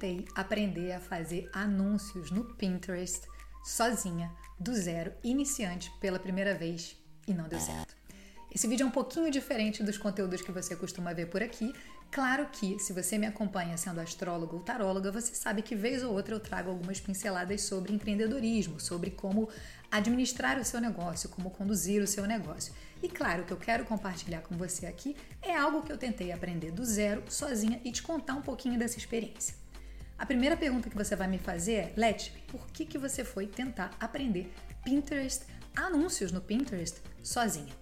tentei aprender a fazer anúncios no Pinterest sozinha, do zero, iniciante pela primeira vez e não deu certo. Esse vídeo é um pouquinho diferente dos conteúdos que você costuma ver por aqui. Claro que, se você me acompanha sendo astrólogo ou taróloga, você sabe que vez ou outra eu trago algumas pinceladas sobre empreendedorismo, sobre como administrar o seu negócio, como conduzir o seu negócio. E claro, o que eu quero compartilhar com você aqui é algo que eu tentei aprender do zero, sozinha e te contar um pouquinho dessa experiência. A primeira pergunta que você vai me fazer é: Leti, por que, que você foi tentar aprender Pinterest, anúncios no Pinterest, sozinha?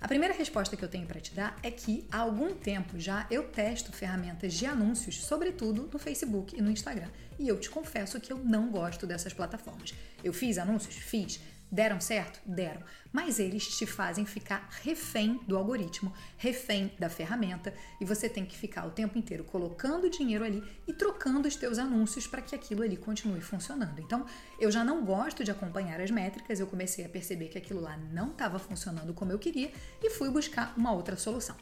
A primeira resposta que eu tenho para te dar é que há algum tempo já eu testo ferramentas de anúncios, sobretudo no Facebook e no Instagram. E eu te confesso que eu não gosto dessas plataformas. Eu fiz anúncios? Fiz. Deram certo? Deram. Mas eles te fazem ficar refém do algoritmo, refém da ferramenta, e você tem que ficar o tempo inteiro colocando dinheiro ali e trocando os teus anúncios para que aquilo ali continue funcionando. Então, eu já não gosto de acompanhar as métricas, eu comecei a perceber que aquilo lá não estava funcionando como eu queria e fui buscar uma outra solução.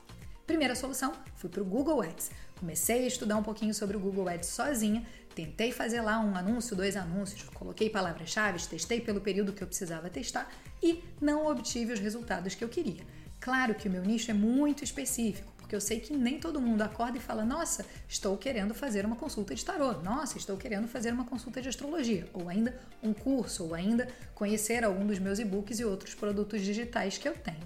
Primeira solução, fui para o Google Ads. Comecei a estudar um pouquinho sobre o Google Ads sozinha, tentei fazer lá um anúncio, dois anúncios, coloquei palavras-chave, testei pelo período que eu precisava testar e não obtive os resultados que eu queria. Claro que o meu nicho é muito específico, porque eu sei que nem todo mundo acorda e fala: Nossa, estou querendo fazer uma consulta de tarô, nossa, estou querendo fazer uma consulta de astrologia, ou ainda um curso, ou ainda conhecer algum dos meus e-books e outros produtos digitais que eu tenho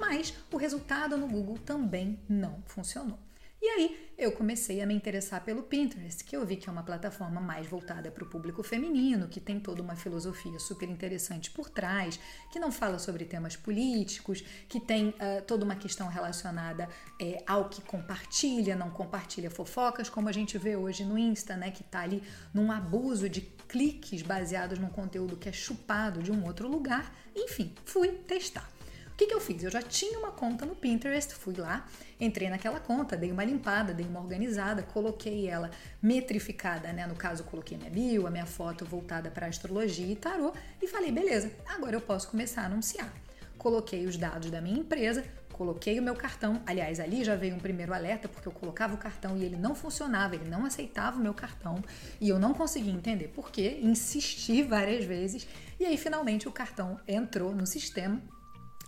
mas o resultado no Google também não funcionou. E aí eu comecei a me interessar pelo Pinterest, que eu vi que é uma plataforma mais voltada para o público feminino, que tem toda uma filosofia super interessante por trás, que não fala sobre temas políticos, que tem uh, toda uma questão relacionada é, ao que compartilha, não compartilha fofocas, como a gente vê hoje no Insta, né, que está ali num abuso de cliques baseados num conteúdo que é chupado de um outro lugar. Enfim, fui testar que, que eu fiz? Eu já tinha uma conta no Pinterest, fui lá, entrei naquela conta, dei uma limpada, dei uma organizada, coloquei ela metrificada, né? No caso, coloquei minha bio, a minha foto voltada para astrologia e tarô e falei, beleza, agora eu posso começar a anunciar. Coloquei os dados da minha empresa, coloquei o meu cartão. Aliás, ali já veio um primeiro alerta porque eu colocava o cartão e ele não funcionava, ele não aceitava o meu cartão e eu não conseguia entender por quê. Insisti várias vezes e aí finalmente o cartão entrou no sistema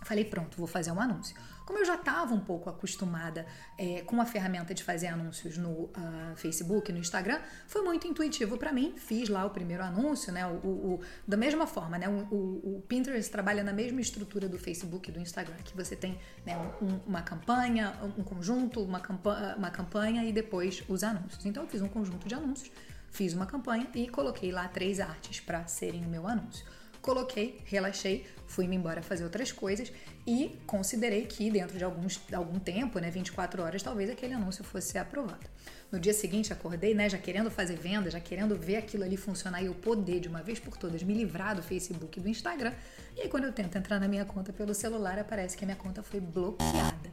Falei, pronto, vou fazer um anúncio. Como eu já estava um pouco acostumada é, com a ferramenta de fazer anúncios no uh, Facebook, no Instagram, foi muito intuitivo para mim. Fiz lá o primeiro anúncio, né? O, o, o da mesma forma, né? O, o, Pinterest trabalha na mesma estrutura do Facebook e do Instagram, que você tem né, um, uma campanha, um conjunto, uma, campanha, uma campanha e depois os anúncios. Então eu fiz um conjunto de anúncios, fiz uma campanha e coloquei lá três artes para serem o meu anúncio coloquei, relaxei, fui-me embora fazer outras coisas e considerei que dentro de alguns, algum tempo, né, 24 horas, talvez aquele anúncio fosse aprovado. No dia seguinte, acordei, né, já querendo fazer venda, já querendo ver aquilo ali funcionar e eu poder, de uma vez por todas, me livrar do Facebook e do Instagram. E aí, quando eu tento entrar na minha conta pelo celular, aparece que a minha conta foi bloqueada.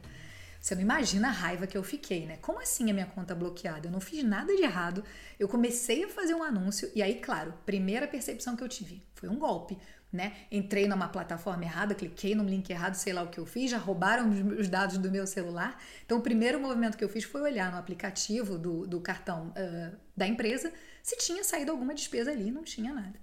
Você não imagina a raiva que eu fiquei, né? Como assim a minha conta bloqueada? Eu não fiz nada de errado. Eu comecei a fazer um anúncio e aí, claro, primeira percepção que eu tive foi um golpe, né? Entrei numa plataforma errada, cliquei num link errado, sei lá o que eu fiz, já roubaram os dados do meu celular. Então, o primeiro movimento que eu fiz foi olhar no aplicativo do, do cartão uh, da empresa se tinha saído alguma despesa ali, não tinha nada.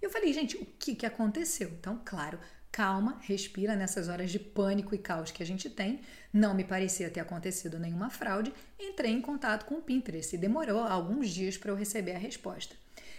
Eu falei, gente, o que, que aconteceu? Então, claro, calma, respira nessas horas de pânico e caos que a gente tem. Não me parecia ter acontecido nenhuma fraude. Entrei em contato com o Pinterest e demorou alguns dias para eu receber a resposta.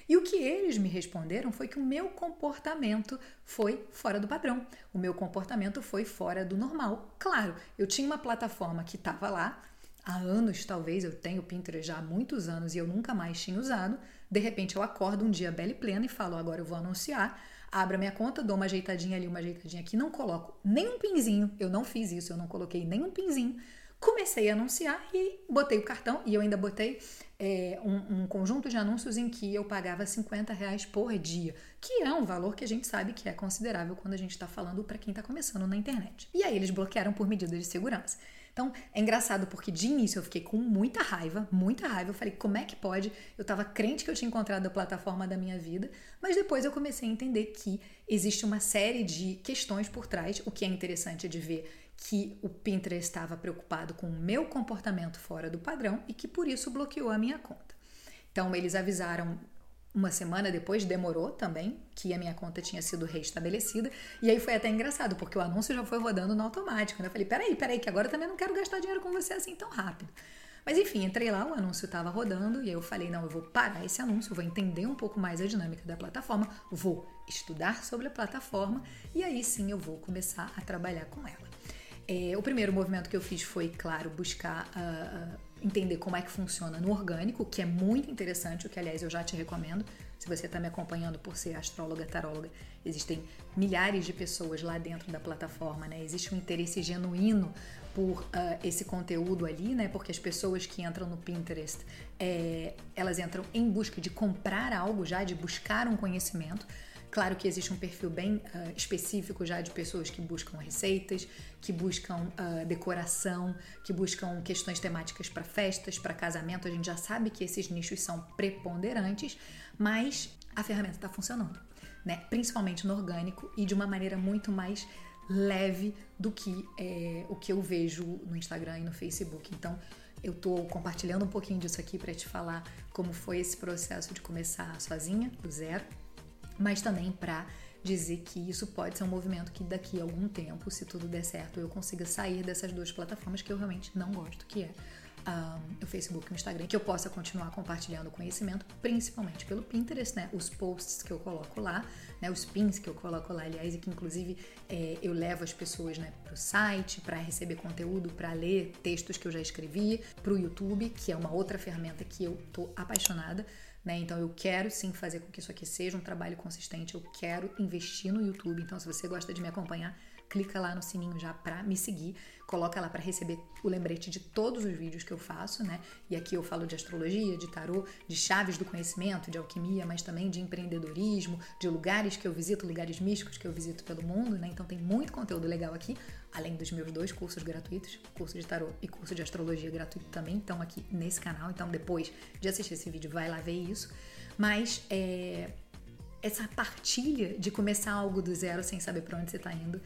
E o que eles me responderam foi que o meu comportamento foi fora do padrão. O meu comportamento foi fora do normal. Claro, eu tinha uma plataforma que estava lá, há anos, talvez, eu tenho Pinterest já há muitos anos e eu nunca mais tinha usado. De repente eu acordo um dia bela e plena e falo, agora eu vou anunciar abro minha conta, dou uma ajeitadinha ali, uma ajeitadinha aqui, não coloco nenhum pinzinho, eu não fiz isso, eu não coloquei nenhum pinzinho. Comecei a anunciar e botei o cartão e eu ainda botei é, um, um, conjunto de anúncios em que eu pagava 50 reais por dia, que é um valor que a gente sabe que é considerável quando a gente está falando para quem está começando na internet. E aí eles bloquearam por medida de segurança. Então, é engraçado porque de início eu fiquei com muita raiva, muita raiva. Eu falei, como é que pode? Eu estava crente que eu tinha encontrado a plataforma da minha vida, mas depois eu comecei a entender que existe uma série de questões por trás. O que é interessante de ver que o Pinterest estava preocupado com o meu comportamento fora do padrão e que por isso bloqueou a minha conta. Então eles avisaram uma semana depois, demorou também, que a minha conta tinha sido restabelecida. E aí foi até engraçado, porque o anúncio já foi rodando no automático. Né? Eu falei, peraí, peraí, que agora também não quero gastar dinheiro com você assim tão rápido. Mas enfim, entrei lá, o anúncio estava rodando e eu falei: não, eu vou parar esse anúncio, vou entender um pouco mais a dinâmica da plataforma, vou estudar sobre a plataforma e aí sim eu vou começar a trabalhar com ela. É, o primeiro movimento que eu fiz foi, claro, buscar uh, entender como é que funciona no orgânico, que é muito interessante, o que aliás eu já te recomendo. Se você está me acompanhando por ser astróloga, taróloga, existem milhares de pessoas lá dentro da plataforma, né? Existe um interesse genuíno por uh, esse conteúdo ali, né? Porque as pessoas que entram no Pinterest, é, elas entram em busca de comprar algo já, de buscar um conhecimento. Claro que existe um perfil bem uh, específico já de pessoas que buscam receitas, que buscam uh, decoração, que buscam questões temáticas para festas, para casamento. A gente já sabe que esses nichos são preponderantes, mas a ferramenta está funcionando, né? Principalmente no orgânico e de uma maneira muito mais leve do que é, o que eu vejo no Instagram e no Facebook. Então, eu estou compartilhando um pouquinho disso aqui para te falar como foi esse processo de começar sozinha, do zero, mas também para dizer que isso pode ser um movimento que daqui a algum tempo, se tudo der certo, eu consiga sair dessas duas plataformas que eu realmente não gosto, que é um, o Facebook e o Instagram, que eu possa continuar compartilhando conhecimento, principalmente pelo Pinterest, né? Os posts que eu coloco lá, né? Os pins que eu coloco lá, aliás, e que inclusive é, eu levo as pessoas né, para o site para receber conteúdo, para ler textos que eu já escrevi, para o YouTube, que é uma outra ferramenta que eu tô apaixonada. Né? Então eu quero sim fazer com que isso aqui seja um trabalho consistente, eu quero investir no YouTube. Então, se você gosta de me acompanhar, clica lá no sininho já para me seguir, coloca lá para receber o lembrete de todos os vídeos que eu faço, né? E aqui eu falo de astrologia, de tarô, de chaves do conhecimento, de alquimia, mas também de empreendedorismo, de lugares que eu visito, lugares místicos que eu visito pelo mundo, né? Então tem muito conteúdo legal aqui, além dos meus dois cursos gratuitos, curso de tarô e curso de astrologia gratuito também estão aqui nesse canal. Então depois de assistir esse vídeo, vai lá ver isso. Mas é, essa partilha de começar algo do zero sem saber para onde você está indo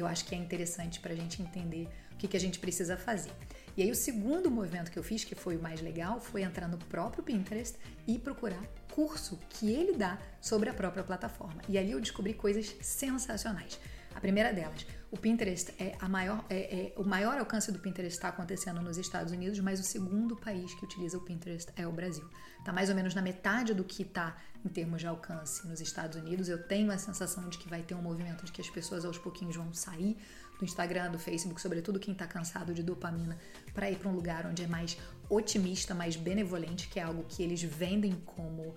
eu acho que é interessante para a gente entender o que, que a gente precisa fazer. E aí o segundo movimento que eu fiz, que foi o mais legal, foi entrar no próprio Pinterest e procurar curso que ele dá sobre a própria plataforma. E ali eu descobri coisas sensacionais. A primeira delas, o Pinterest é a maior, é, é, o maior alcance do Pinterest está acontecendo nos Estados Unidos, mas o segundo país que utiliza o Pinterest é o Brasil. Está mais ou menos na metade do que está em termos de alcance nos Estados Unidos. Eu tenho a sensação de que vai ter um movimento de que as pessoas aos pouquinhos vão sair do Instagram, do Facebook, sobretudo quem está cansado de dopamina, para ir para um lugar onde é mais otimista, mais benevolente, que é algo que eles vendem como uh,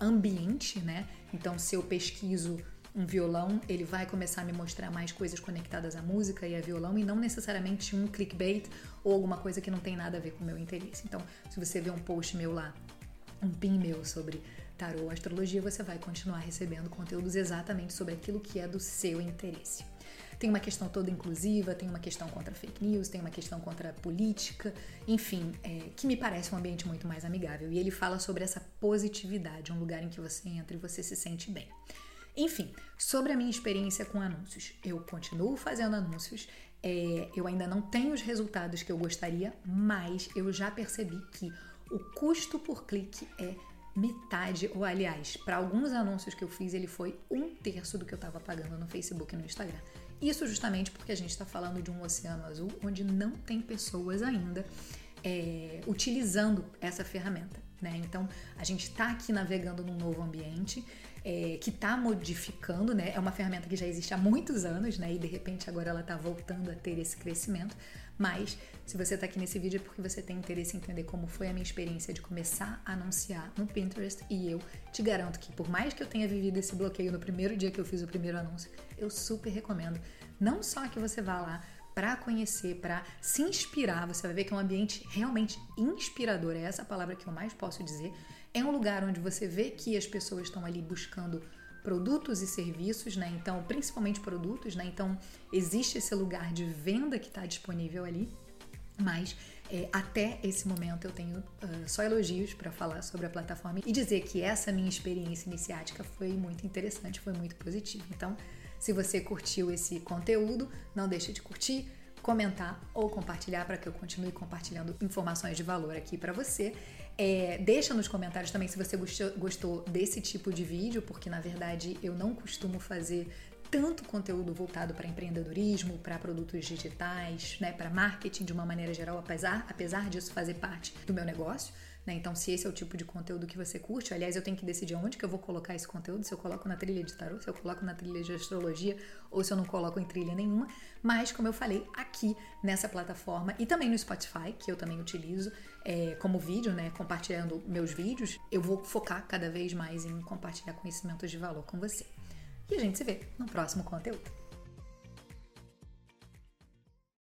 ambiente, né? Então, se eu pesquiso um violão, ele vai começar a me mostrar mais coisas conectadas à música e a violão e não necessariamente um clickbait ou alguma coisa que não tem nada a ver com o meu interesse. Então, se você vê um post meu lá, um pin meu sobre tarô, astrologia, você vai continuar recebendo conteúdos exatamente sobre aquilo que é do seu interesse. Tem uma questão toda inclusiva, tem uma questão contra fake news, tem uma questão contra política, enfim, é, que me parece um ambiente muito mais amigável. E ele fala sobre essa positividade, um lugar em que você entra e você se sente bem. Enfim, sobre a minha experiência com anúncios, eu continuo fazendo anúncios, é, eu ainda não tenho os resultados que eu gostaria, mas eu já percebi que o custo por clique é metade, ou aliás, para alguns anúncios que eu fiz, ele foi um terço do que eu estava pagando no Facebook e no Instagram. Isso justamente porque a gente está falando de um oceano azul onde não tem pessoas ainda é, utilizando essa ferramenta. Né? Então a gente está aqui navegando num novo ambiente é, que está modificando, né? É uma ferramenta que já existe há muitos anos, né? E de repente agora ela está voltando a ter esse crescimento. Mas se você está aqui nesse vídeo é porque você tem interesse em entender como foi a minha experiência de começar a anunciar no Pinterest e eu te garanto que por mais que eu tenha vivido esse bloqueio no primeiro dia que eu fiz o primeiro anúncio, eu super recomendo não só que você vá lá para conhecer, para se inspirar, você vai ver que é um ambiente realmente inspirador, é essa palavra que eu mais posso dizer. É um lugar onde você vê que as pessoas estão ali buscando produtos e serviços, né? Então, principalmente produtos, né? Então, existe esse lugar de venda que está disponível ali, mas é, até esse momento eu tenho uh, só elogios para falar sobre a plataforma e dizer que essa minha experiência iniciática foi muito interessante, foi muito positiva. Então, se você curtiu esse conteúdo, não deixe de curtir, comentar ou compartilhar para que eu continue compartilhando informações de valor aqui para você. É, deixa nos comentários também se você gostou, desse tipo de vídeo, porque na verdade eu não costumo fazer tanto conteúdo voltado para empreendedorismo, para produtos digitais, né, para marketing de uma maneira geral, apesar, apesar disso fazer parte do meu negócio. Né? Então, se esse é o tipo de conteúdo que você curte, aliás, eu tenho que decidir onde que eu vou colocar esse conteúdo, se eu coloco na trilha de tarot, se eu coloco na trilha de astrologia ou se eu não coloco em trilha nenhuma. Mas, como eu falei, aqui nessa plataforma e também no Spotify, que eu também utilizo é, como vídeo, né, compartilhando meus vídeos, eu vou focar cada vez mais em compartilhar conhecimentos de valor com você. E a gente se vê no próximo conteúdo.